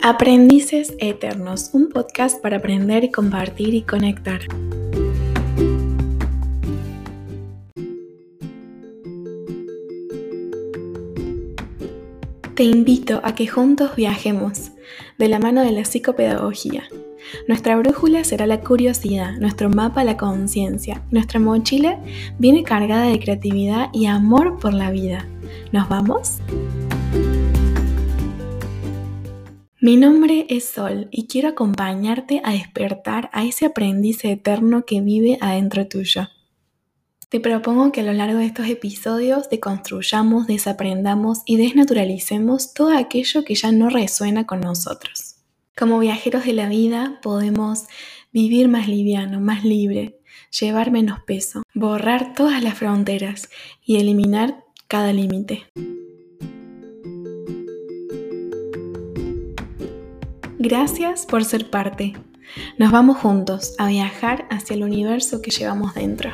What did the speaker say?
Aprendices Eternos, un podcast para aprender, compartir y conectar. Te invito a que juntos viajemos de la mano de la psicopedagogía. Nuestra brújula será la curiosidad, nuestro mapa la conciencia, nuestra mochila viene cargada de creatividad y amor por la vida. ¿Nos vamos? Mi nombre es Sol y quiero acompañarte a despertar a ese aprendiz eterno que vive adentro tuyo. Te propongo que a lo largo de estos episodios deconstruyamos, desaprendamos y desnaturalicemos todo aquello que ya no resuena con nosotros. Como viajeros de la vida podemos vivir más liviano, más libre, llevar menos peso, borrar todas las fronteras y eliminar cada límite. Gracias por ser parte. Nos vamos juntos a viajar hacia el universo que llevamos dentro.